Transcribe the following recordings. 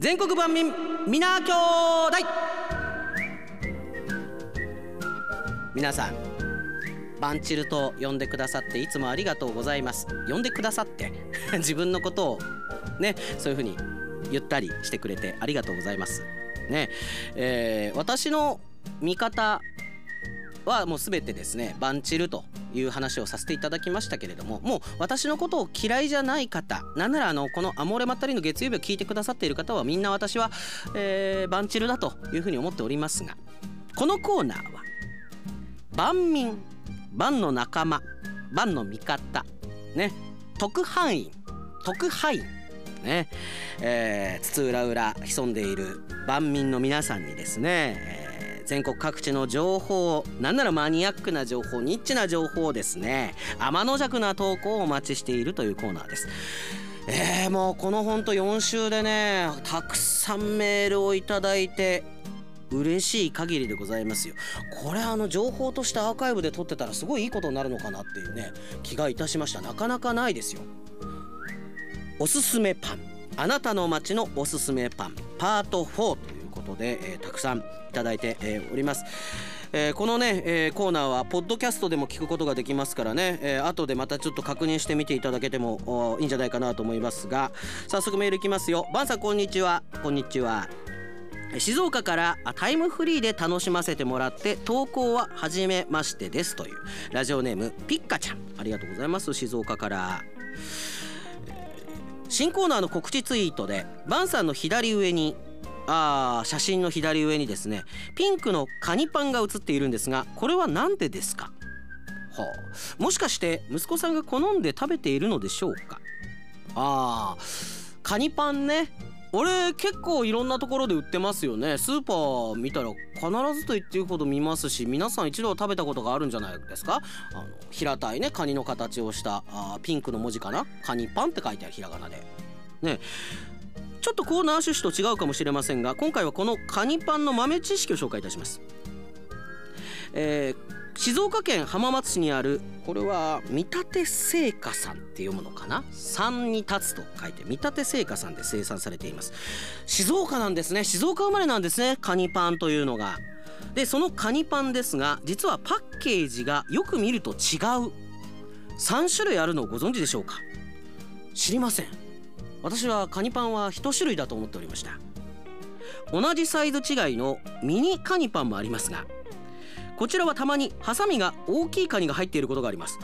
全国万民皆兄弟。皆さんバンチルと呼んでくださっていつもありがとうございます。呼んでくださって 自分のことをねそういうふうに言ったりしてくれてありがとうございます。ねえー、私の見方はもう全てですねバンチルという話をさせていただきましたけれどももう私のことを嫌いじゃない方なんならあのこの「アモーレマッタリの月曜日」を聞いてくださっている方はみんな私は、えー、バンチルだというふうに思っておりますがこのコーナーは万民万の仲間万の味方ね特派員特派員ねえー、津々浦々潜んでいる万民の皆さんにですね、全国各地の情報なんならマニアックな情報ニッチな情報をですね天の弱な投稿をお待ちしているというコーナーです。えー、もうこのほんと4週でねたくさんメールをいただいて嬉しい限りでございますよ。これあの情報としてアーカイブで撮ってたらすごいいいことになるのかなっていうね気がいたしました。なかなかないですよ。おすすめパン。あなたの街のおすすめパン。パート4という。ことで、えー、たくさんいただいて、えー、おります。えー、このね、えー、コーナーはポッドキャストでも聞くことができますからね、えー、後でまたちょっと確認してみていただけてもいいんじゃないかなと思いますが。早速メールいきますよ。バンさんこんにちは。こんにちは。静岡からタイムフリーで楽しませてもらって投稿は初めましてです。というラジオネームピッカちゃん。ありがとうございます。静岡から。新コーナーの告知ツイートでバンさんの左上にあ写真の左上にですねピンクのカニパンが写っているんですがこれは何でですか？はあ、もしかして息子さんが好んで食べているのでしょうか？あー。カニパンね。俺結構いろんなところで売ってますよね。スーパー見たら必ずと言っていいほど見ますし皆さん一度は食べたことがあるんじゃないですか？あの平たいねカニの形をしたあピンクの文字かな？カニパンって書いてあるひらがなで。ね。ちょっとコーナー趣旨と違うかもしれませんが今回はこのカニパンの豆知識を紹介いたします。えー静岡県浜松市にあるこれは見立て製菓さんって読むのかな？3に立つと書いて見立て製菓さんで生産されています。静岡なんですね。静岡生まれなんですね。カニパンというのが。でそのカニパンですが実はパッケージがよく見ると違う。3種類あるのをご存知でしょうか？知りません。私はカニパンは1種類だと思っておりました。同じサイズ違いのミニカニパンもありますがこちらはたまにハサミが大きいカニが入っていることがあります。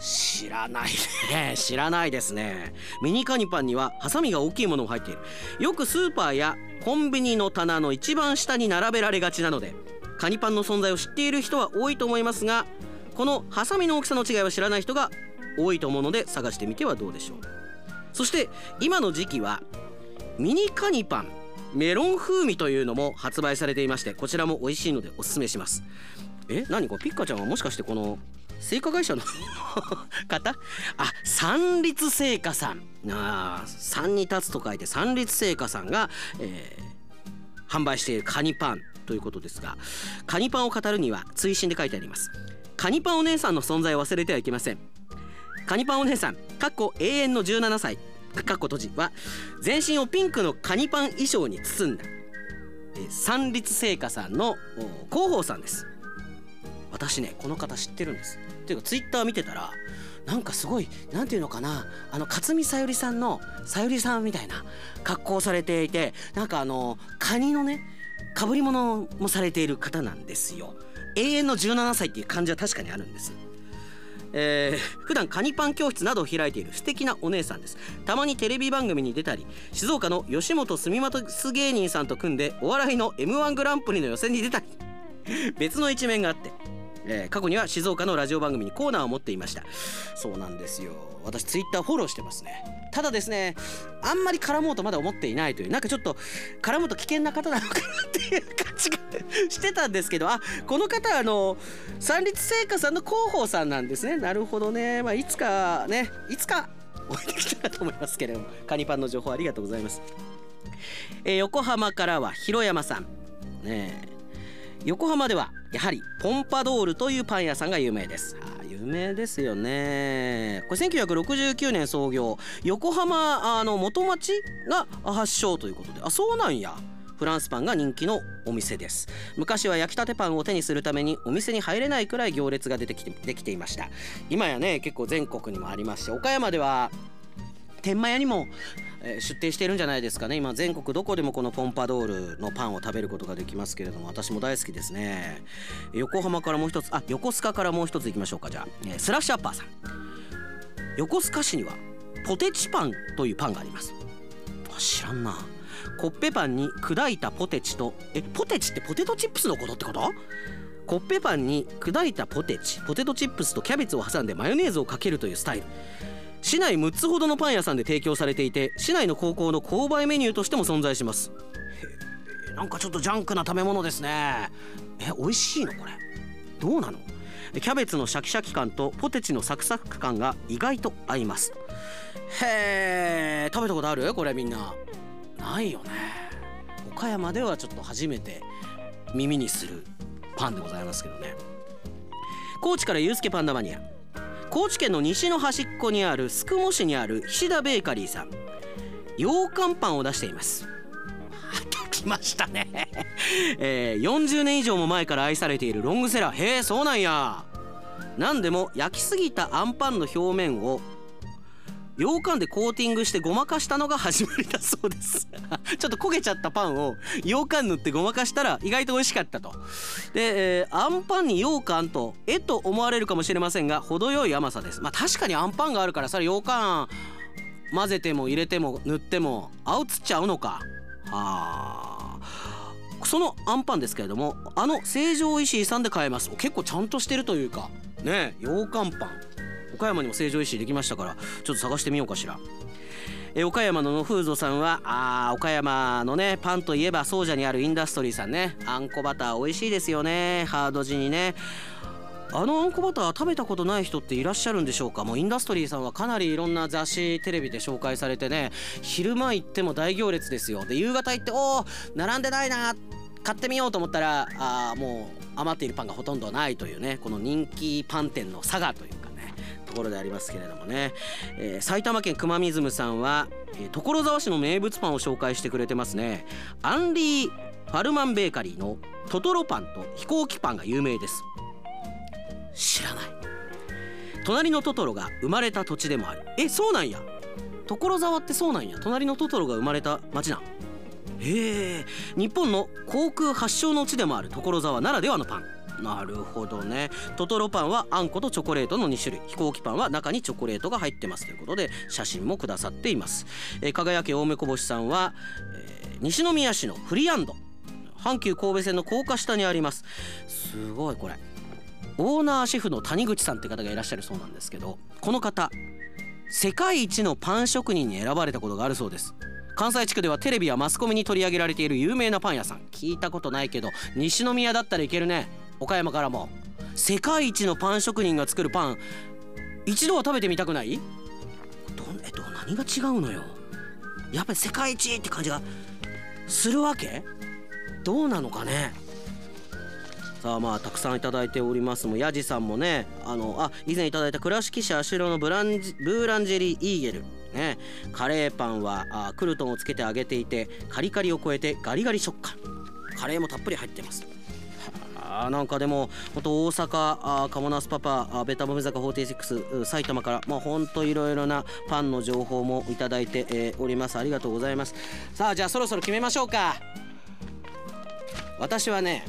知らないね。知らないですね。ミニカニパンにはハサミが大きいものが入っている。よくスーパーやコンビニの棚の一番下に並べられがちなのでカニパンの存在を知っている人は多いと思いますがこのハサミの大きさの違いは知らない人が多いと思うので探してみてはどうでしょう。そして今の時期はミニカニパンメロン風味というのも発売されていましてこちらも美味しいのでおすすめします。え何これ？ピッカちゃんはもしかしてこの製菓会社の方？あ三立製菓さん。あ三に立つと書いて三立製菓さんが、えー、販売しているカニパンということですがカニパンを語るには追伸で書いてあります。カニパンお姉さんの存在を忘れてはいけません。カニパンお姉さん。かっこ永遠の17歳。かっこ閉じは全身をピンクのカニパン衣装に包んだ三立製菓さんの広報さんです。私ねこの方知ってるんです。っていうかツイッター見てたらなんかすごい何て言うのかなあの勝見さゆりさんのさゆりさんみたいな格好をされていてなんかあのカニのねかぶり物もされている方なんですよ。永遠の17歳っていう感じは確かにあるんです。えー、普段カニパン教室などを開いている素敵なお姉さんです。たまにテレビ番組に出たり静岡の吉本住松芸人さんと組んでお笑いの m 1グランプリの予選に出たり。別の一面があってえー、過去には静岡のラジオ番組にコーナーを持っていました。そうなんですよ。私ツイッターフォローしてますね。ただですねあんまり絡もうとまだ思っていないというなんかちょっと絡むと危険な方なのかなっていう感じがしてたんですけどあこの方あの三立製菓さんの広報さんなんですね。なるほどね。まあいつかねいつかお会いできたらと思いますけれどもカニパンの情報ありがとうございます、えー、横浜からは広山さん。ね横浜ではやはりポンパドールというパン屋さんが有名です。有名ですよね。これ1969年創業。横浜あの元町が発祥ということで。あそうなんや。フランスパンが人気のお店です。昔は焼きたてパンを手にするためにお店に入れないくらい行列が出てきてできていました。今やね結構全国にもありますし岡山では天満屋にも出店してるんじゃないですかね。今全国どこでもこのポンパドールのパンを食べることができますけれども私も大好きですね。横浜からもう一つあ横須賀からもう一ついきましょうかじゃあ。スラッシュアッパーさん。横須賀市にはポテチパンというパンがあります。知らんな。コッペパンに砕いたポテチとえポテチってポテトチップスのことってこと？コッペパンに砕いたポテチポテトチップスとキャベツを挟んでマヨネーズをかけるというスタイル。市内6つほどのパン屋さんで提供されていて市内の高校の購買メニューとしても存在します。なんかちょっとジャンクな食べ物ですね。え美味しいのこれ？どうなの？キャベツのシャキシャキ感とポテチのサクサク感が意外と合います。へえ食べたことある？これみんな。ないよね。岡山ではちょっと初めて耳にするパンでございますけどね。高知からユースケパンダマニア。高知県の西の端っこにある宿毛市にある菱田ベーカリーさん。羊羹パンを出しています。来ましたね。えー、40年以上も前から愛されているロングセラー。へえそうなんや。何でも焼きすぎたあんパンの表面を羊羹でコーティングしてごまかしたのが始まりだそうです。ちょっと焦げちゃったパンを羊羹塗ってごまかしたら意外と美味しかったと。で、えー、あんパンに羊羹とえと思われるかもしれませんが程よい甘さです。まあ確かにあんパンがあるからそれ羊羹混ぜても入れても塗っても青つっちゃうのか。はあ。そのあんパンですけれどもあの成城石井さんで買えます。結構ちゃんとしてるというか。ねえ羊羹パン。岡山にも成城石井できましたからちょっと探してみようかしら。え岡山の野風蔵さんはあ岡山のねパンといえば総社にあるインダストリーさんね。あんこバター美味しいですよね。ハード地にね。あのあんこバター食べたことない人っていらっしゃるんでしょうか？もうインダストリーさんはかなりいろんな雑誌テレビで紹介されてね。昼間行っても大行列ですよ。で夕方行っておお並んでないな。買ってみようと思ったらあもう余っているパンがほとんどないというねこの人気パン店の差がというところでありますけれどもね、えー、埼玉県熊水さんは、えー、所沢市の名物パンを紹介してくれてますね。アンリー・ファルマンベーカリーのトトロパンと飛行機パンが有名です。知らない。隣のトトロが生まれた土地でもある。えそうなんや。所沢ってそうなんや。隣のトトロが生まれた町なん。へえ日本の航空発祥の地でもある所沢ならではのパン。なるほどね。トトロパンはあんことチョコレートの2種類。飛行機パンは中にチョコレートが入ってますということで写真もくださっています、えー、輝け青梅こぼしさんは、えー、西宮市のフリアンド。阪急神戸線の高架下にあります。すごいこれ。オーナーシェフの谷口さんって方がいらっしゃるそうなんですけどこの方世界一のパン職人に選ばれたことがあるそうです。関西地区ではテレビやマスコミに取り上げられている有名なパン屋さん。聞いたことないけど西宮だったらいけるね。岡山からも。世界一のパン職人が作るパン。一度は食べてみたくない？どえっと何が違うのよ？やっぱり世界一って感じが。するわけ？どうなのかね？さあまあたくさんいただいておりますも。やじさんもねあのあ以前いただいた倉敷市足のブランジブーランジェリーイーゲル。ね。カレーパンはあクルトンをつけて揚げていてカリカリを超えてガリガリ食感。カレーもたっぷり入ってます。あなんかでも本当大阪あカモナスパパあベタモメ坂46埼玉からまあ本当いろいろなパンの情報もいただいて、えー、おります。ありがとうございます。さあじゃあそろそろ決めましょうか。私はね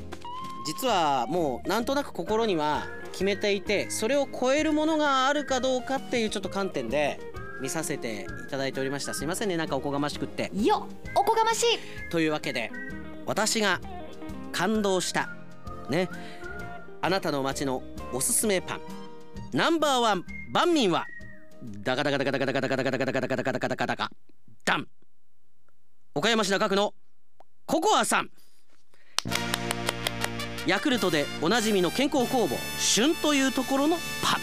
実はもうなんとなく心には決めていてそれを超えるものがあるかどうかっていうちょっと観点で見させていただいておりました。すいませんねなんかおこがましくって。よおこがましい。というわけで私が感動したね。あなたの街のおすすめパン。ナンバーワン万民はダカダカダカダカダカダカダカダカダカダカダカダカダカダカダン岡山市中区のココアさんヤクルトでおなじみの健康工房旬というところのパ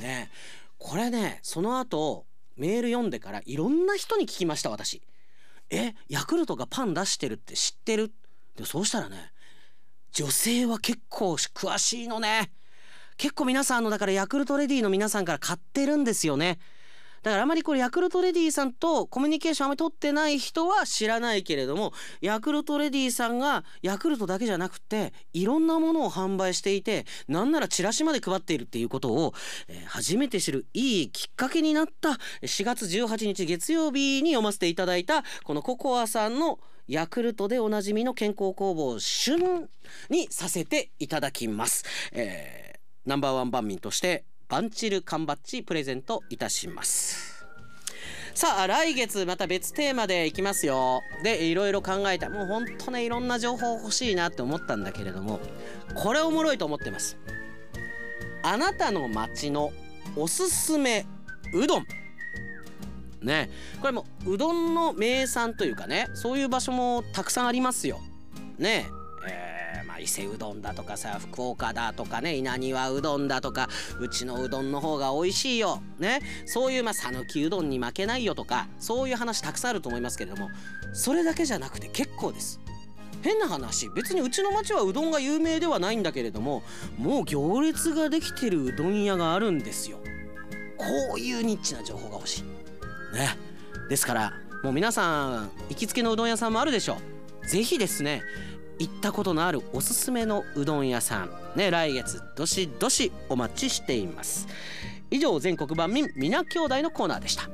ンねこれねその後メール読んでからいろんな人に聞きました私えヤクルトがパン出してるって知ってるでそうしたらね女性は結構詳しいのね。結構皆さんのだからヤクルトレディの皆さんから買ってるんですよね。だからあまりこれヤクルトレディさんとコミュニケーションあまり取ってない人は知らないけれどもヤクルトレディさんがヤクルトだけじゃなくていろんなものを販売していてなんならチラシまで配っているっていうことを、え、初めて知るいいきっかけになった4月18日月曜日に読ませていただいたこのココアさんのヤクルトでおなじみの健康工房旬にさせていただきます。えー、ナンバーワン番民としてバンチル缶バッジプレゼントいたします。さあ来月また別テーマでいきますよ。でいろいろ考えたもうほんとねいろんな情報欲しいなって思ったんだけれどもこれおもろいと思ってます。あなたの街のおすすめうどん。ね。これもうどんの名産というかねそういう場所もたくさんありますよ。ね。えま伊勢うどんだとかさ福岡だとかね稲庭うどんだとかうちのうどんの方が美味しいよ。ね。そういうまあ讃岐うどんに負けないよとかそういう話たくさんあると思いますけれどもそれだけじゃなくて結構です。変な話別にうちの町はうどんが有名ではないんだけれどももう行列ができてるうどん屋があるんですよ。こういうニッチな情報が欲しい。ね。ですからもう皆さん行きつけのうどん屋さんもあるでしょう。ぜひですね行ったことのあるおすすめのうどん屋さん。ね来月どしどしお待ちしています。以上全国版民皆兄弟のコーナーでした。